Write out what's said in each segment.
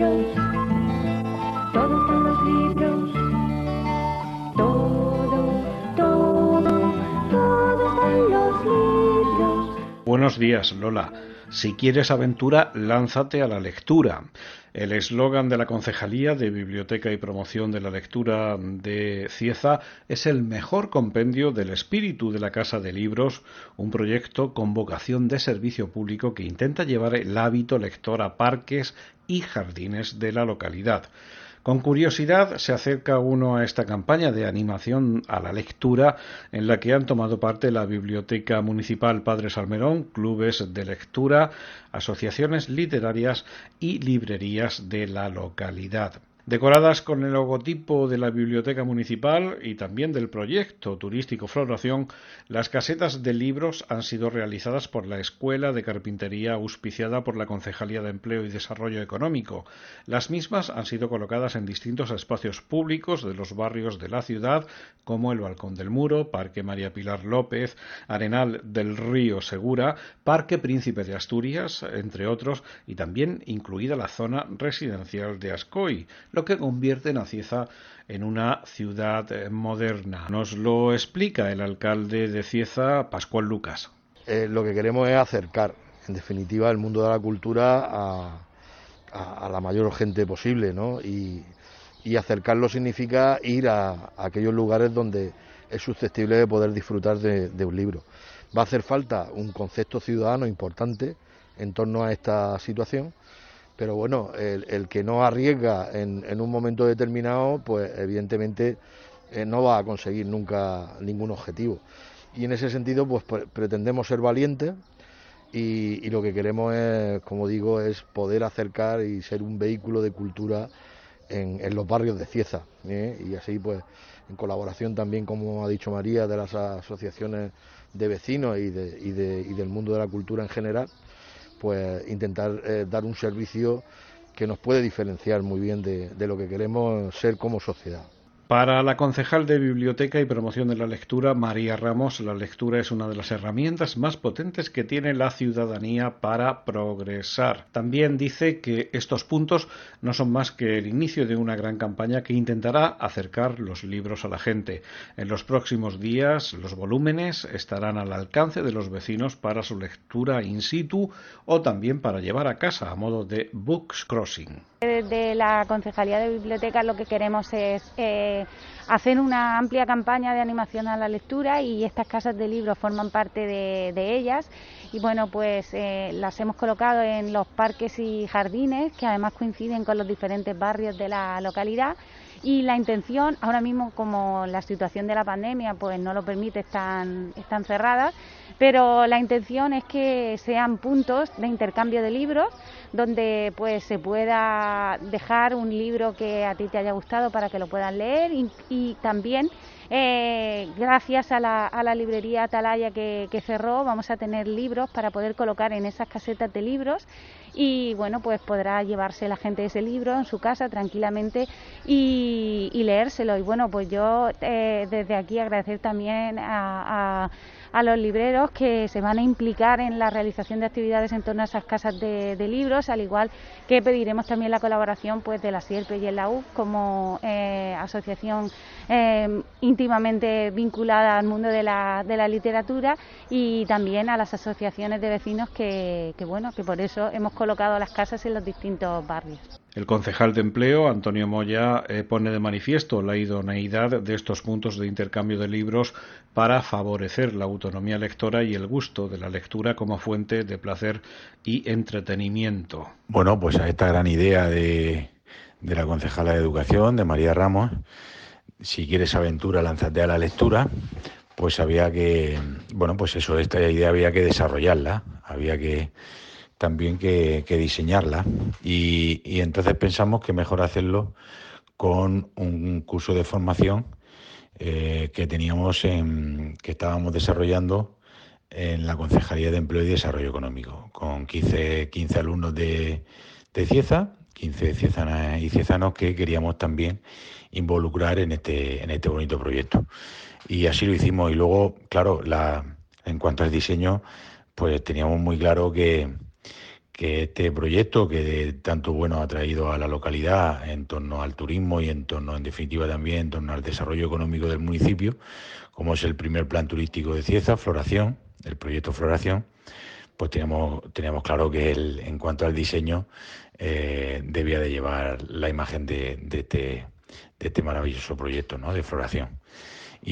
Dios. Buenos días, Lola. Si quieres aventura, lánzate a la lectura. El eslogan de la Concejalía de Biblioteca y Promoción de la Lectura de Cieza es el mejor compendio del espíritu de la Casa de Libros, un proyecto con vocación de servicio público que intenta llevar el hábito lector a parques y jardines de la localidad. Con curiosidad se acerca uno a esta campaña de animación a la lectura en la que han tomado parte la Biblioteca Municipal Padre Salmerón, clubes de lectura, asociaciones literarias y librerías de la localidad decoradas con el logotipo de la Biblioteca Municipal y también del proyecto turístico Floración, las casetas de libros han sido realizadas por la Escuela de Carpintería auspiciada por la Concejalía de Empleo y Desarrollo Económico. Las mismas han sido colocadas en distintos espacios públicos de los barrios de la ciudad, como el Balcón del Muro, Parque María Pilar López, Arenal del Río Segura, Parque Príncipe de Asturias, entre otros, y también incluida la zona residencial de Ascoy, que convierte a Cieza en una ciudad eh, moderna. Nos lo explica el alcalde de Cieza, Pascual Lucas. Eh, lo que queremos es acercar, en definitiva, el mundo de la cultura a, la mayor gente posible, ¿no? Y, acercarlo significa ir a, aquellos lugares donde es susceptible de poder disfrutar de un libro. Va a hacer falta un concepto ciudadano importante en torno a esta situación pero bueno, el, que no arriesga en, un momento determinado, pues evidentemente eh, no va a conseguir nunca ningún objetivo. Y en ese sentido, pues pretendemos ser valientes y, lo que queremos es, como digo, es poder acercar y ser un vehículo de cultura en, los barrios de Cieza. ¿eh? Y así, pues, en colaboración también, como ha dicho María, de las asociaciones de vecinos y, y del mundo de la cultura en general, pues intentar eh, dar un servicio que nos puede diferenciar muy bien de lo que queremos ser como sociedad. Para la concejal de Biblioteca y Promoción de la Lectura, María Ramos, la lectura es una de las herramientas más potentes que tiene la ciudadanía para progresar. También dice que estos puntos no son más que el inicio de una gran campaña que intentará acercar los libros a la gente. En los próximos días, los volúmenes estarán al alcance de los vecinos para su lectura in situ o también para llevar a casa a modo de books crossing. De la Concejalía de Biblioteca lo que queremos es eh, hacer una amplia campaña de animación a la lectura y estas casas de libros forman parte de, ellas. Y bueno, pues eh, las hemos colocado en los parques y jardines que además coinciden con los diferentes barrios de la localidad y la intención, ahora mismo como la situación de la pandemia pues no lo permite, están, están cerradas, pero la intención es que sean puntos de intercambio de libros donde pues se pueda dejar un libro que a ti te haya gustado para que lo puedan leer y, también eh, gracias a la, a la, librería Atalaya que, cerró, vamos a tener libros para poder colocar en esas casetas de libros y bueno, pues podrá llevarse la gente ese libro en su casa tranquilamente y, leérselo. Y bueno, pues yo eh, desde aquí agradecer también a a los libreros que se van a implicar en la realización de actividades en torno a esas casas de, libros, al igual que pediremos también la colaboración pues de la SIERPE y el la como eh, asociación eh, íntimamente vinculada al mundo de la, de la literatura y también a las asociaciones de vecinos que, que bueno que por eso hemos colocado las casas en los distintos barrios. El concejal de empleo, Antonio Moya, eh, pone de manifiesto la idoneidad de estos puntos de intercambio de libros para favorecer la autonomía lectora y el gusto de la lectura como fuente de placer y entretenimiento. Bueno, pues a esta gran idea de, de la concejala de Educación, de María Ramos, si quieres aventura, lánzate a la lectura, pues había que, bueno, pues eso, esta idea había que desarrollarla, había que también que, diseñarla. Y, entonces pensamos que mejor hacerlo con un curso de formación eh, que teníamos en, que estábamos desarrollando en la Concejalía de Empleo y Desarrollo Económico, con 15, 15 alumnos de, CIEZA, 15 ciezanas y ciezanos que queríamos también involucrar en este, en este bonito proyecto. Y así lo hicimos. Y luego, claro, la, en cuanto al diseño, pues teníamos muy claro que, que este proyecto que tanto bueno ha traído a la localidad en torno al turismo y en torno, en definitiva, también en torno al desarrollo económico del municipio, como es el primer plan turístico de Cieza, Floración, el proyecto Floración, pues teníamos, teníamos claro que él, en cuanto al diseño, eh, debía de llevar la imagen de, este, de este maravilloso proyecto ¿no? de floración.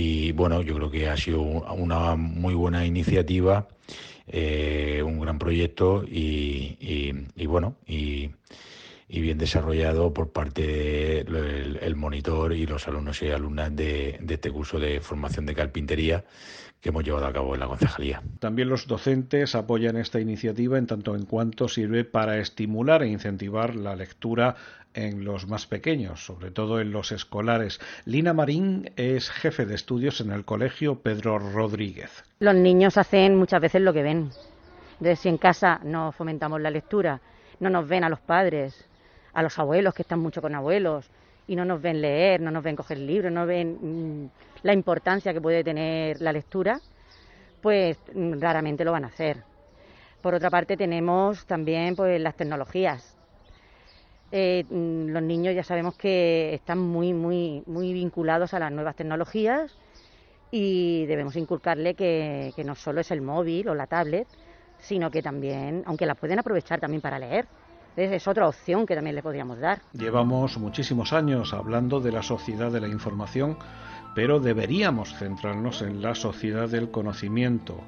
Y bueno, yo creo que ha sido una muy buena iniciativa eh, un gran proyecto y, bueno, y, bien desarrollado por parte del monitor y los alumnos y alumnas de, de este curso de formación de carpintería que hemos llevado a cabo en la concejalía. También los docentes apoyan esta iniciativa en tanto en cuanto sirve para estimular e incentivar la lectura en los más pequeños, sobre todo en los escolares. Lina Marín es jefe de estudios en el colegio Pedro Rodríguez. Los niños hacen muchas veces lo que ven. Entonces, si en casa no fomentamos la lectura, no nos ven a los padres, a los abuelos que están mucho con abuelos, y no nos ven leer, no nos ven coger libros, no ven mm, la importancia que puede tener la lectura, pues mm, raramente lo van a hacer. Por otra parte tenemos también pues las tecnologías. Eh, mm, los niños ya sabemos que están muy muy muy vinculados a las nuevas tecnologías y debemos inculcarle que, que no solo es el móvil o la tablet, sino que también, aunque las pueden aprovechar también para leer, es otra opción que también le podríamos dar. Llevamos muchísimos años hablando de la sociedad de la información, pero deberíamos centrarnos en la sociedad del conocimiento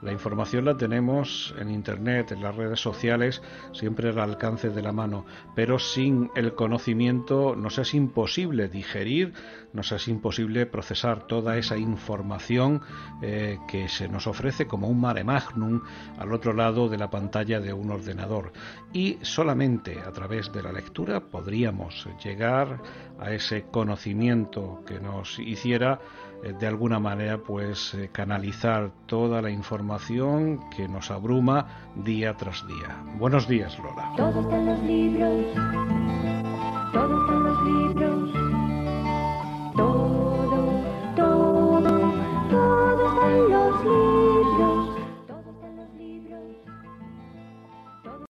la información la tenemos en Internet, en las redes sociales, siempre al alcance de la mano, pero sin el conocimiento nos es imposible digerir, nos es imposible procesar toda esa información eh, que se nos ofrece como un mare magnum al otro lado de la pantalla de un ordenador. Y solamente a través de la lectura podríamos llegar a ese conocimiento que nos hiciera eh, de alguna manera pues eh, canalizar toda la información que nos abruma día tras día. Buenos días, Lola. Todos están los libros, todos están los libros.